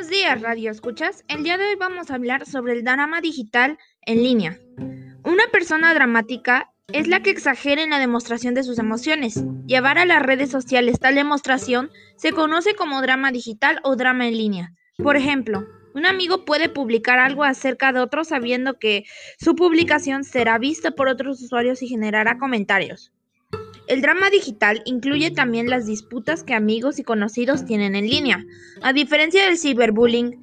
Buenos días, Radio Escuchas. El día de hoy vamos a hablar sobre el drama digital en línea. Una persona dramática es la que exagera en la demostración de sus emociones. Llevar a las redes sociales tal demostración se conoce como drama digital o drama en línea. Por ejemplo, un amigo puede publicar algo acerca de otro sabiendo que su publicación será vista por otros usuarios y generará comentarios. El drama digital incluye también las disputas que amigos y conocidos tienen en línea. A diferencia del ciberbullying,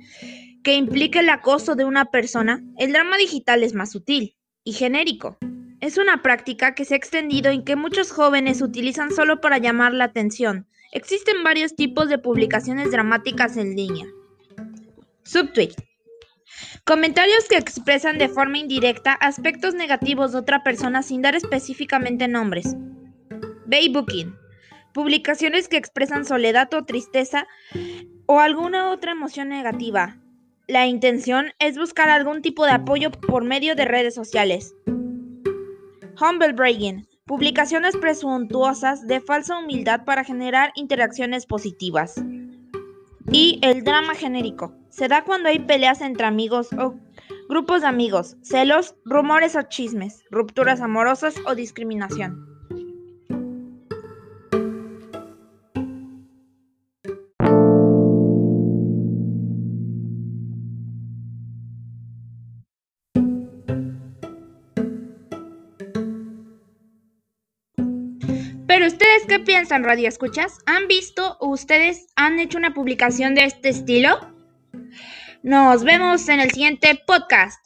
que implica el acoso de una persona, el drama digital es más sutil y genérico. Es una práctica que se ha extendido y que muchos jóvenes utilizan solo para llamar la atención. Existen varios tipos de publicaciones dramáticas en línea. Subtweet. Comentarios que expresan de forma indirecta aspectos negativos de otra persona sin dar específicamente nombres. Baybooking. Publicaciones que expresan soledad o tristeza o alguna otra emoción negativa. La intención es buscar algún tipo de apoyo por medio de redes sociales. Humble bragging. Publicaciones presuntuosas de falsa humildad para generar interacciones positivas. Y el drama genérico. Se da cuando hay peleas entre amigos o grupos de amigos, celos, rumores o chismes, rupturas amorosas o discriminación. Pero ustedes qué piensan, Radio Escuchas? ¿Han visto o ustedes han hecho una publicación de este estilo? Nos vemos en el siguiente podcast.